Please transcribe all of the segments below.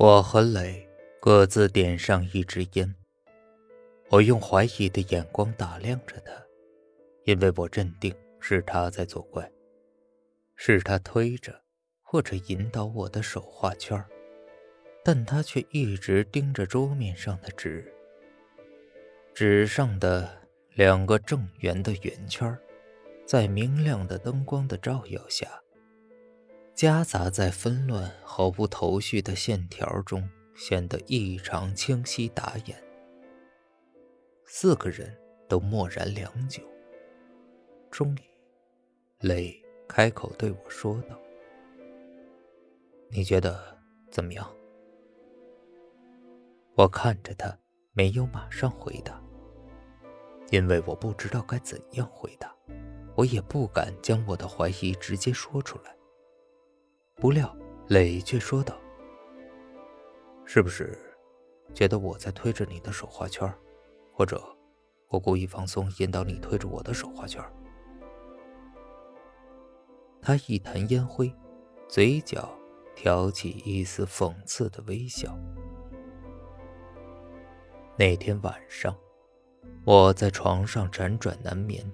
我和磊各自点上一支烟。我用怀疑的眼光打量着他，因为我认定是他在作怪，是他推着或者引导我的手画圈但他却一直盯着桌面上的纸。纸上的两个正圆的圆圈，在明亮的灯光的照耀下，夹杂在纷乱、毫无头绪的线条中，显得异常清晰打眼。四个人都默然良久，终于，磊开口对我说道：“你觉得怎么样？”我看着他，没有马上回答，因为我不知道该怎样回答，我也不敢将我的怀疑直接说出来。不料磊却说道：“是不是觉得我在推着你的手画圈？”或者，我故意放松，引导你推着我的手画圈。他一弹烟灰，嘴角挑起一丝讽刺的微笑。那天晚上，我在床上辗转难眠。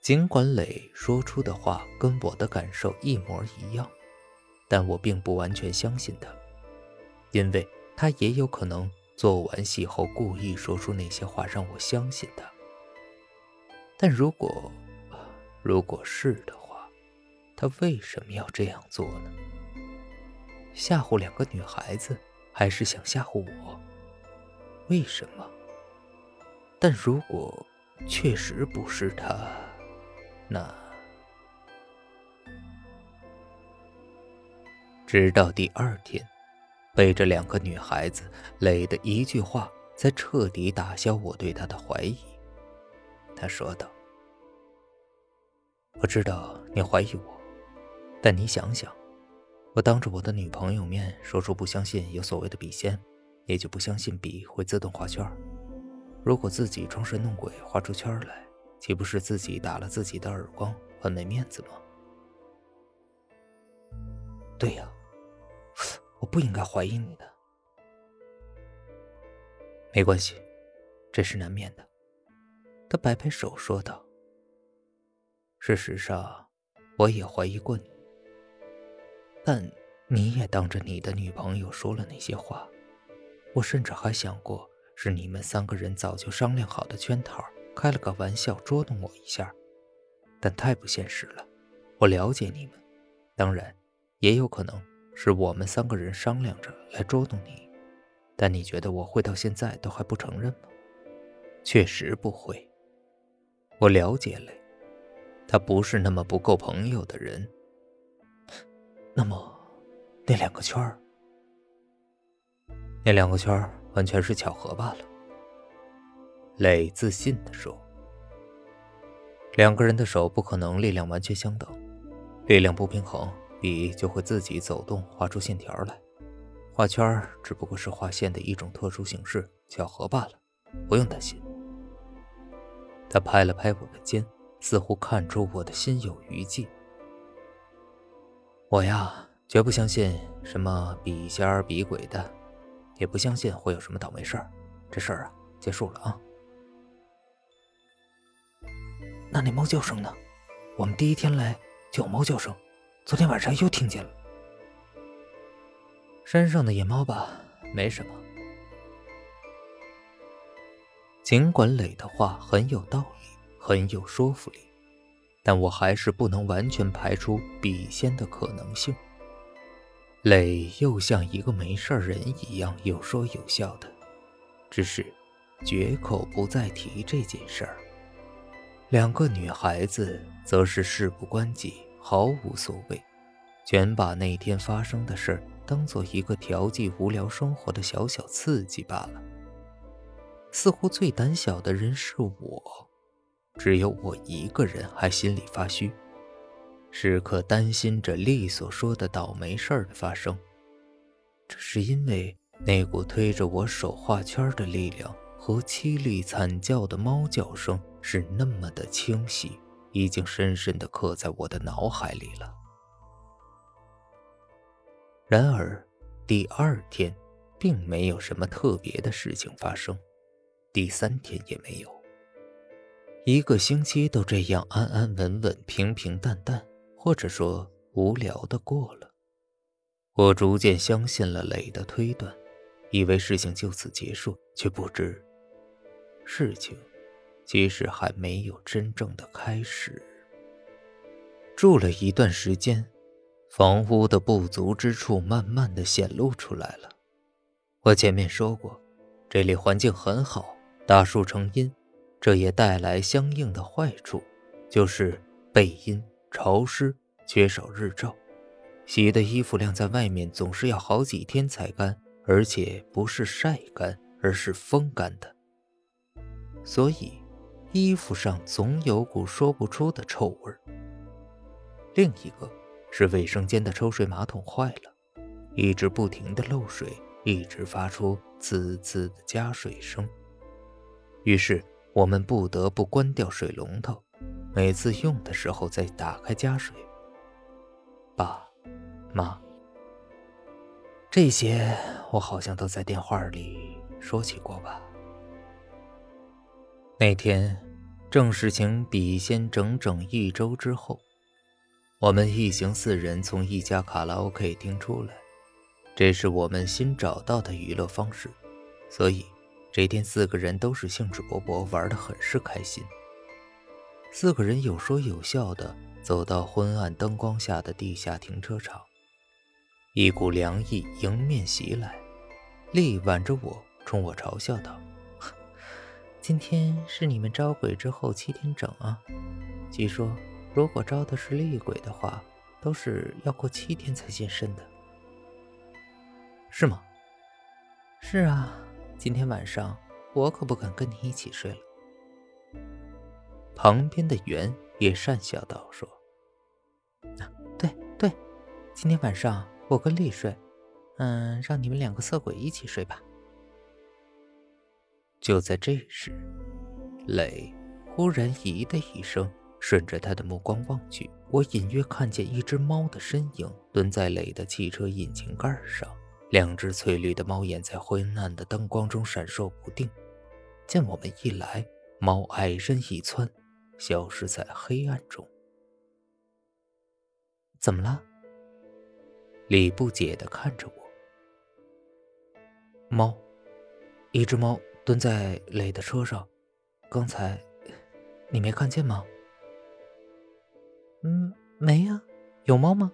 尽管磊说出的话跟我的感受一模一样，但我并不完全相信他，因为他也有可能。做完戏后，故意说出那些话让我相信他。但如果，如果是的话，他为什么要这样做呢？吓唬两个女孩子，还是想吓唬我？为什么？但如果确实不是他，那……直到第二天。被这两个女孩子，磊的一句话才彻底打消我对她的怀疑。她说道：“我知道你怀疑我，但你想想，我当着我的女朋友面说出不相信有所谓的笔仙，也就不相信笔会自动画圈。如果自己装神弄鬼画出圈来，岂不是自己打了自己的耳光，很没面子吗？”对呀。我不应该怀疑你的，没关系，这是难免的。他摆摆手说道：“事实上，我也怀疑过你，但你也当着你的女朋友说了那些话。我甚至还想过是你们三个人早就商量好的圈套，开了个玩笑捉弄我一下，但太不现实了。我了解你们，当然也有可能。”是我们三个人商量着来捉弄你，但你觉得我会到现在都还不承认吗？确实不会。我了解磊，他不是那么不够朋友的人。那么，那两个圈儿，那两个圈儿完全是巧合罢了。磊自信地说：“两个人的手不可能力量完全相等，力量不平衡。”笔就会自己走动，画出线条来。画圈只不过是画线的一种特殊形式，巧合罢了，不用担心。他拍了拍我的肩，似乎看出我的心有余悸。我呀，绝不相信什么笔仙、笔鬼的，也不相信会有什么倒霉事儿。这事儿啊，结束了啊。那那猫叫声呢？我们第一天来就有猫叫声。昨天晚上又听见了，山上的野猫吧，没什么。尽管磊的话很有道理，很有说服力，但我还是不能完全排除笔仙的可能性。磊又像一个没事人一样有说有笑的，只是绝口不再提这件事儿。两个女孩子则是事不关己。毫无所谓，全把那天发生的事当做一个调剂无聊生活的小小刺激罢了。似乎最胆小的人是我，只有我一个人还心里发虚，时刻担心着丽所说的倒霉事儿的发生。这是因为那股推着我手画圈的力量和凄厉惨叫的猫叫声是那么的清晰。已经深深的刻在我的脑海里了。然而，第二天，并没有什么特别的事情发生，第三天也没有。一个星期都这样安安稳稳、平平淡淡，或者说无聊的过了。我逐渐相信了磊的推断，以为事情就此结束，却不知事情其实还没有真正的开始。住了一段时间，房屋的不足之处慢慢的显露出来了。我前面说过，这里环境很好，大树成荫，这也带来相应的坏处，就是背阴、潮湿，缺少日照。洗的衣服晾在外面总是要好几天才干，而且不是晒干，而是风干的。所以，衣服上总有股说不出的臭味另一个是卫生间的抽水马桶坏了，一直不停的漏水，一直发出滋滋的加水声。于是我们不得不关掉水龙头，每次用的时候再打开加水。爸。妈，这些我好像都在电话里说起过吧。那天正式请笔仙整整一周之后，我们一行四人从一家卡拉 OK 厅出来，这是我们新找到的娱乐方式，所以这天四个人都是兴致勃勃，玩得很是开心。四个人有说有笑的走到昏暗灯光下的地下停车场。一股凉意迎面袭来，丽挽着我，冲我嘲笑道：“今天是你们招鬼之后七天整啊！据说，如果招的是厉鬼的话，都是要过七天才现身的，是吗？”“是啊，今天晚上我可不敢跟你一起睡了。”旁边的袁也讪笑道：“说，对对，今天晚上。”我跟丽睡，嗯，让你们两个色鬼一起睡吧。就在这时，磊忽然“咦”的一声，顺着他的目光望去，我隐约看见一只猫的身影蹲在磊的汽车引擎盖上，两只翠绿的猫眼在昏暗的灯光中闪烁不定。见我们一来，猫矮身一窜，消失在黑暗中。怎么了？李不解的看着我。猫，一只猫蹲在磊的车上，刚才你没看见吗？嗯，没呀，有猫吗？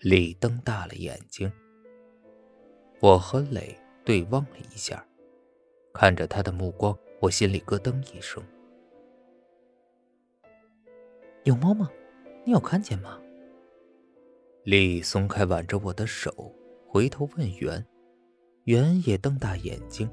李瞪大了眼睛。我和磊对望了一下，看着他的目光，我心里咯噔一声。有猫吗？你有看见吗？李松开挽着我的手，回头问袁，袁也瞪大眼睛。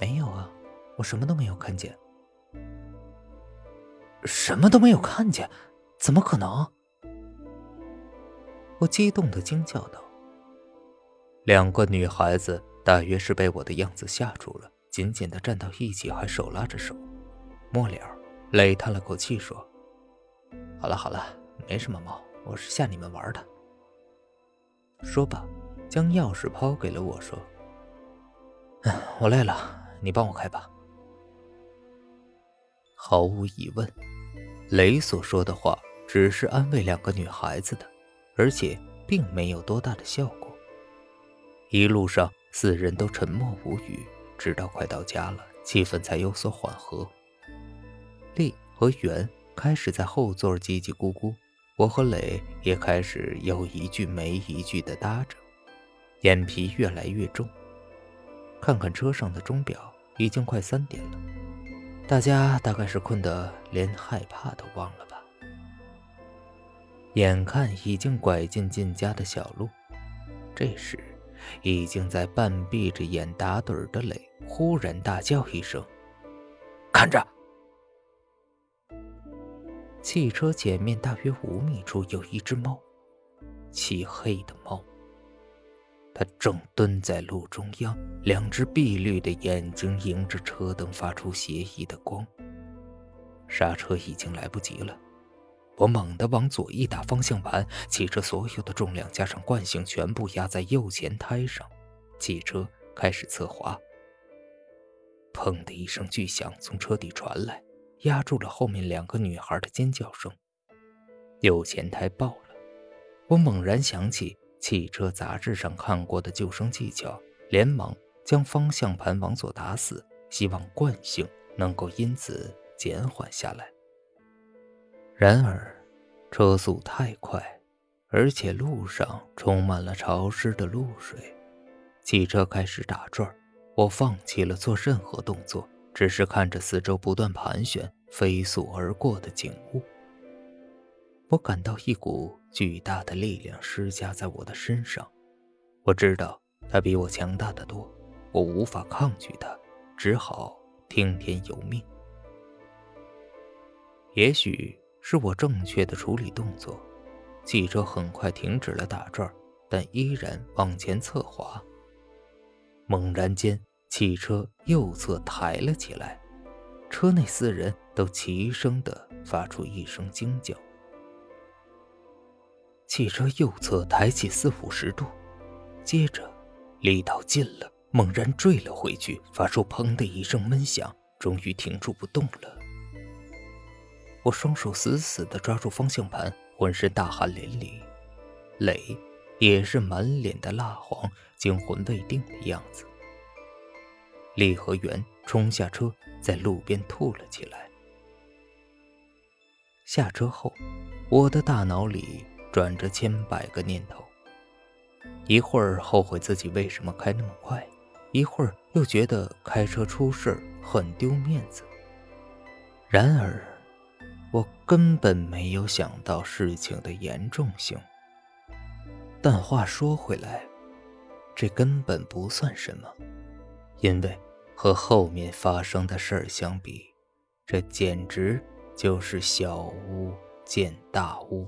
没有啊，我什么都没有看见。什么都没有看见？怎么可能？我激动的惊叫道。两个女孩子大约是被我的样子吓住了，紧紧的站到一起，还手拉着手。末了，磊叹了口气说：“好了好了，没什么猫。”我是吓你们玩的。说罢，将钥匙抛给了我，说：“我累了，你帮我开吧。”毫无疑问，雷所说的话只是安慰两个女孩子的，而且并没有多大的效果。一路上，四人都沉默无语，直到快到家了，气氛才有所缓和。丽和圆开始在后座叽叽咕咕。我和磊也开始有一句没一句的搭着，眼皮越来越重。看看车上的钟表，已经快三点了。大家大概是困得连害怕都忘了吧？眼看已经拐进进家的小路，这时，已经在半闭着眼打盹的磊忽然大叫一声：“看着！”汽车前面大约五米处有一只猫，漆黑的猫。他正蹲在路中央，两只碧绿的眼睛迎着车灯发出邪异的光。刹车已经来不及了，我猛地往左一打方向盘，汽车所有的重量加上惯性全部压在右前胎上，汽车开始侧滑。砰的一声巨响从车底传来，压住了后面两个女孩的尖叫声。右前胎爆了，我猛然想起汽车杂志上看过的救生技巧，连忙将方向盘往左打死，希望惯性能够因此减缓下来。然而，车速太快，而且路上充满了潮湿的露水，汽车开始打转。我放弃了做任何动作，只是看着四周不断盘旋、飞速而过的景物。我感到一股巨大的力量施加在我的身上，我知道它比我强大的多，我无法抗拒它，只好听天由命。也许。是我正确的处理动作，汽车很快停止了打转，但依然往前侧滑。猛然间，汽车右侧抬了起来，车内四人都齐声的发出一声惊叫。汽车右侧抬起四五十度，接着力道尽了，猛然坠了回去，发出“砰”的一声闷响，终于停住不动了。我双手死死地抓住方向盘，浑身大汗淋漓，磊也是满脸的蜡黄，惊魂未定的样子。李和元冲下车，在路边吐了起来。下车后，我的大脑里转着千百个念头，一会儿后悔自己为什么开那么快，一会儿又觉得开车出事很丢面子。然而。我根本没有想到事情的严重性，但话说回来，这根本不算什么，因为和后面发生的事儿相比，这简直就是小巫见大巫。